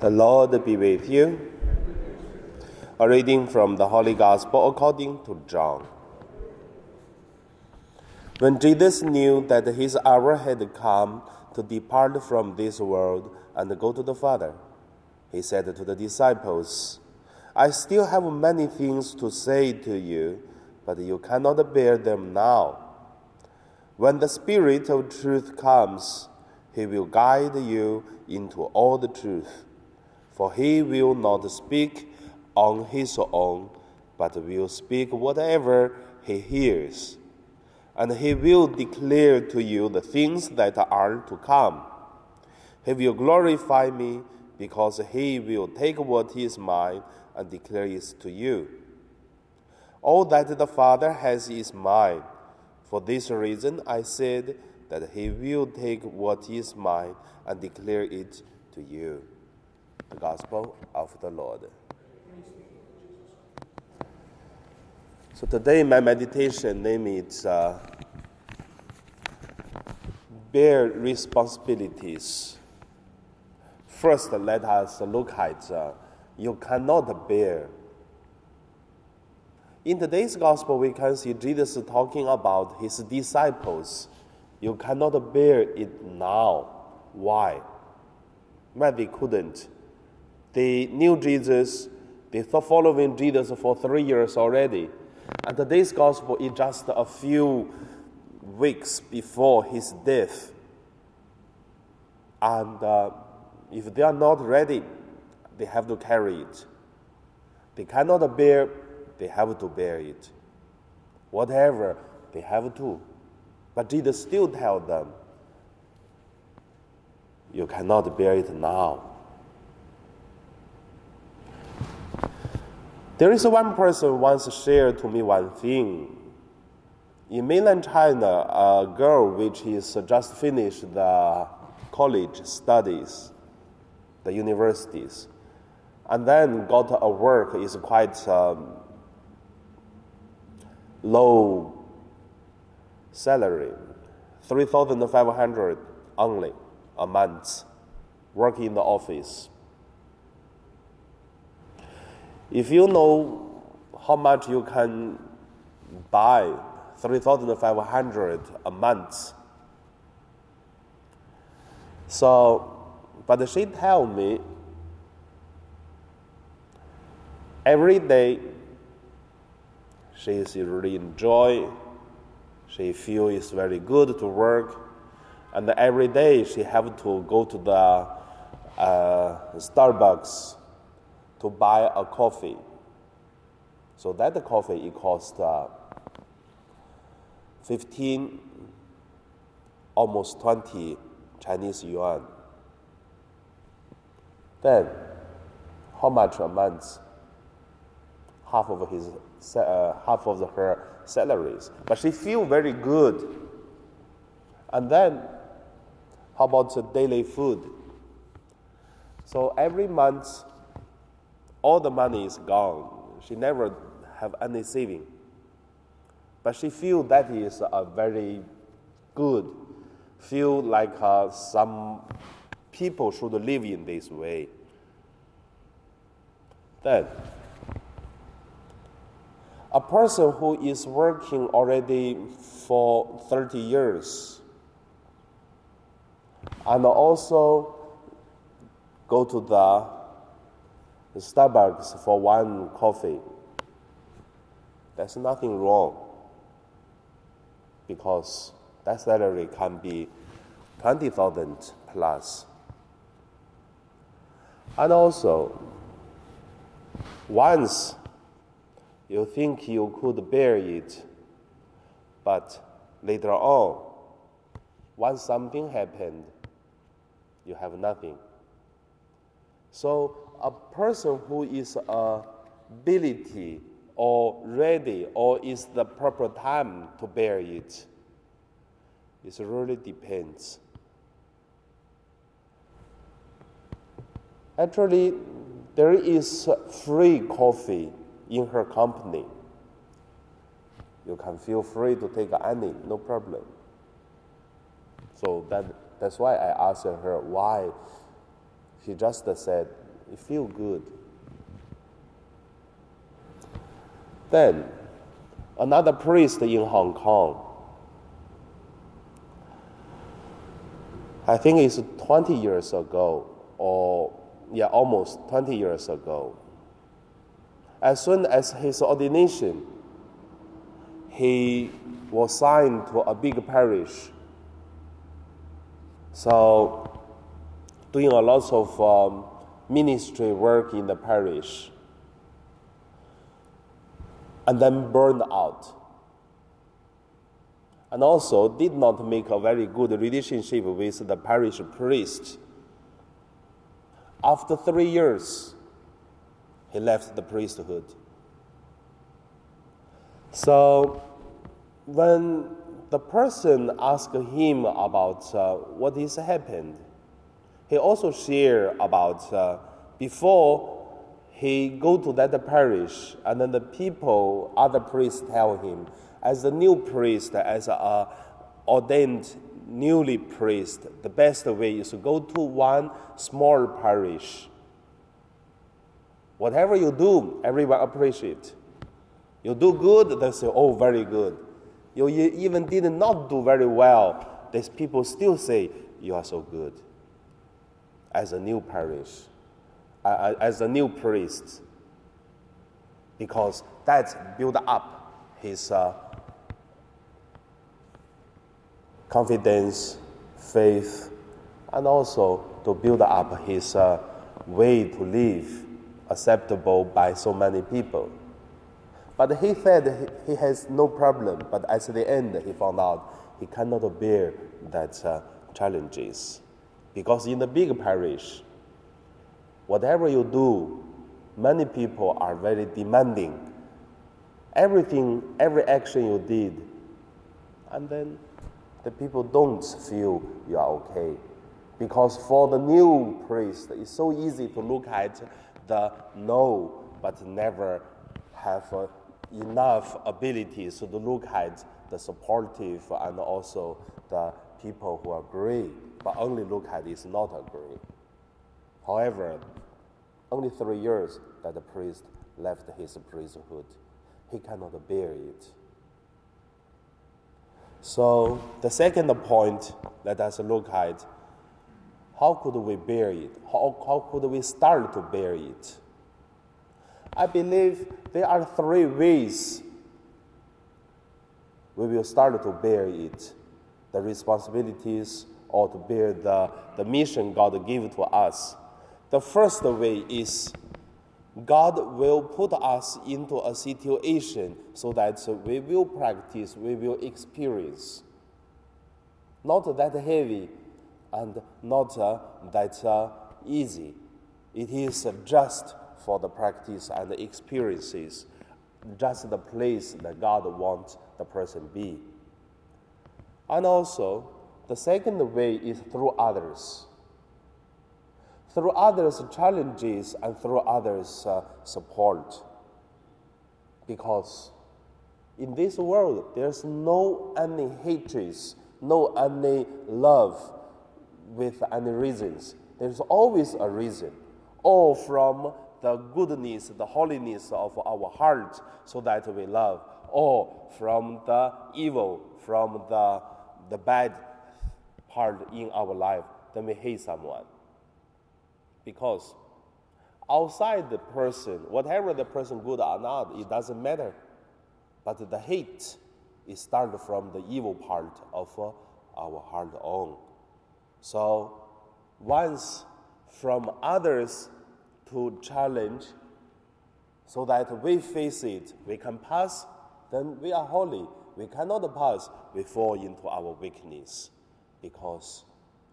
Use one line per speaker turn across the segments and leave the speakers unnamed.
The Lord be with you. A reading from the Holy Gospel according to John. When Jesus knew that his hour had come to depart from this world and go to the Father, he said to the disciples, I still have many things to say to you, but you cannot bear them now. When the Spirit of truth comes, he will guide you into all the truth. For he will not speak on his own, but will speak whatever he hears. And he will declare to you the things that are to come. He will glorify me because he will take what is mine and declare it to you. All that the Father has is mine. For this reason I said that he will take what is mine and declare it to you. The Gospel of the Lord. So today my meditation name is uh, Bear Responsibilities. First, let us look at uh, you cannot bear. In today's gospel, we can see Jesus talking about his disciples. You cannot bear it now. Why? Why they couldn't? They knew Jesus, they thought following Jesus for three years already. And today's gospel is just a few weeks before his death. And uh, if they are not ready, they have to carry it. They cannot bear, they have to bear it. Whatever, they have to. But Jesus still tells them, You cannot bear it now. There is one person once shared to me one thing. In mainland China, a girl which is just finished the college studies, the universities, and then got a work is quite um, low salary, 3,500 only a month, working in the office. If you know how much you can buy 3,500 a month, so, but she tell me every day she is really enjoy, she feel it's very good to work, and every day she have to go to the uh, Starbucks to buy a coffee. So that coffee it cost uh, 15, almost 20 Chinese yuan. Then, how much a month? Half of his, uh, half of her salaries. But she feel very good. And then, how about the daily food? So every month, all the money is gone. She never have any saving. But she feel that is a very good. Feel like uh, some people should live in this way. Then, a person who is working already for 30 years and also go to the Starbucks for one coffee, there's nothing wrong because that salary can be 20,000 plus. And also, once you think you could bear it, but later on, once something happened, you have nothing. So a person who is uh, ability or ready or is the proper time to bear it, it really depends. Actually, there is free coffee in her company. You can feel free to take any, no problem. So that, that's why I asked her why. She just said, It feel good. Then, another priest in Hong Kong, I think it's 20 years ago, or yeah, almost 20 years ago. As soon as his ordination, he was signed to a big parish. So, doing a lot of um, ministry work in the parish, and then burned out. And also did not make a very good relationship with the parish priest. After three years, he left the priesthood. So, when the person asked him about uh, what has happened, he also shared about uh, before he go to that parish, and then the people, other priests tell him, as a new priest, as a ordained newly priest, the best way is to go to one small parish. Whatever you do, everyone appreciate. You do good, they say, oh, very good. You even did not do very well, these people still say, you are so good. As a new parish, uh, as a new priest, because that build up his uh, confidence, faith, and also to build up his uh, way to live acceptable by so many people. But he said he has no problem, but at the end he found out he cannot bear that uh, challenges. Because in the big parish, whatever you do, many people are very demanding. Everything, every action you did, and then the people don't feel you are okay. Because for the new priest, it's so easy to look at the no, but never have uh, enough abilities to look at the supportive and also the people who agree, but only look at is not agree. However, only three years that the priest left his priesthood, he cannot bear it. So the second point, let us look at how could we bear it? How, how could we start to bear it? I believe there are three ways we will start to bear it the responsibilities or to bear the, the mission God gave to us. The first way is God will put us into a situation so that we will practice, we will experience. Not that heavy and not uh, that uh, easy. It is just for the practice and the experiences, just the place that God wants the person be. And also, the second way is through others through others' challenges and through others' uh, support. Because in this world, there's no any hatreds, no any love with any reasons. There's always a reason, all from the goodness, the holiness of our heart, so that we love, or from the evil, from the, the bad part in our life, then we hate someone. Because outside the person, whatever the person good or not, it doesn't matter. But the hate is started from the evil part of uh, our heart own. So once from others to challenge, so that we face it, we can pass, then we are holy. We cannot pass, we fall into our weakness. Because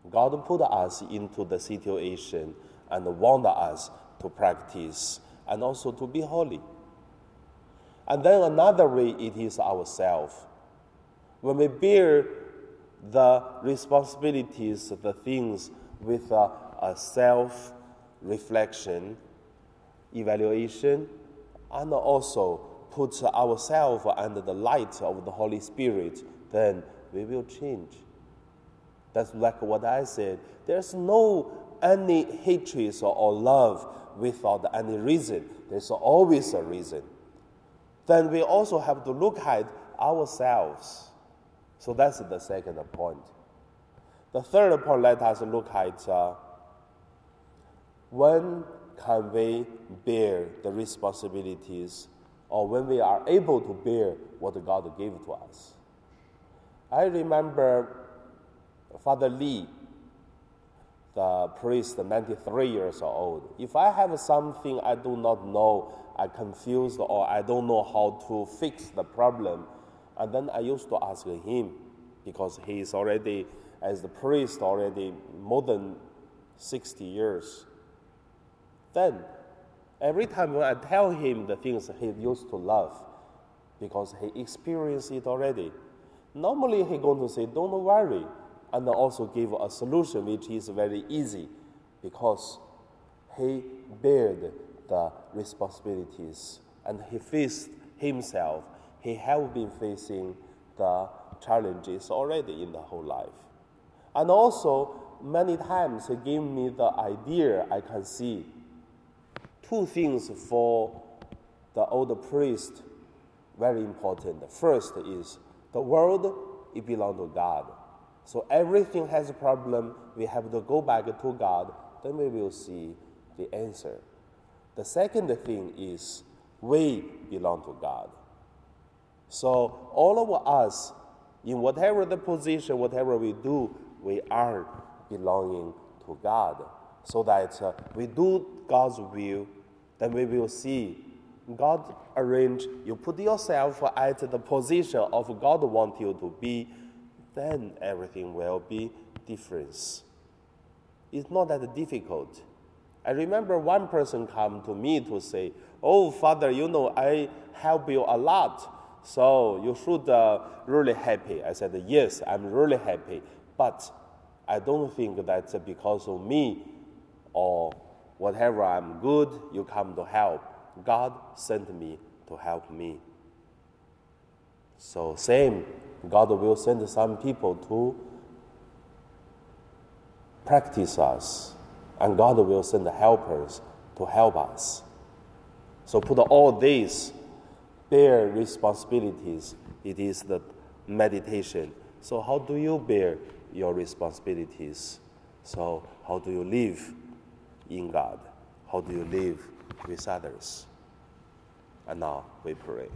God put us into the situation and want us to practice and also to be holy. And then another way it is ourselves. When we bear the responsibilities, the things with a, a self reflection, evaluation, and also put ourselves under the light of the Holy Spirit, then we will change. That's like what I said. There's no any hatred or love without any reason. There's always a reason. Then we also have to look at ourselves. So that's the second point. The third point, let us look at uh, when can we bear the responsibilities or when we are able to bear what God gave to us. I remember Father Lee, the priest, 93 years old. If I have something I do not know, I confused or I don't know how to fix the problem, and then I used to ask him because he is already, as the priest, already more than 60 years. Then, every time when I tell him the things he used to love, because he experienced it already, normally he going to say, "Don't worry," and also give a solution which is very easy, because he bared the responsibilities and he faced himself. He have been facing the challenges already in the whole life, and also many times he gave me the idea I can see two things for the old priest very important. First is the world it belongs to God. So everything has a problem, we have to go back to God, then we will see the answer. The second thing is we belong to God. So all of us, in whatever the position, whatever we do, we are belonging to God. So that uh, we do God's will then we will see God arrange, you put yourself at the position of God want you to be, then everything will be different. It's not that difficult. I remember one person come to me to say, "Oh, Father, you know I help you a lot, so you should uh, really happy." I said, "Yes, I'm really happy, but I don't think that's because of me or whatever I'm good, you come to help. God sent me to help me. So, same, God will send some people to practice us, and God will send helpers to help us. So, put all these bear responsibilities, it is the meditation. So, how do you bear your responsibilities? So, how do you live? in God? How do you live with others? And now we pray.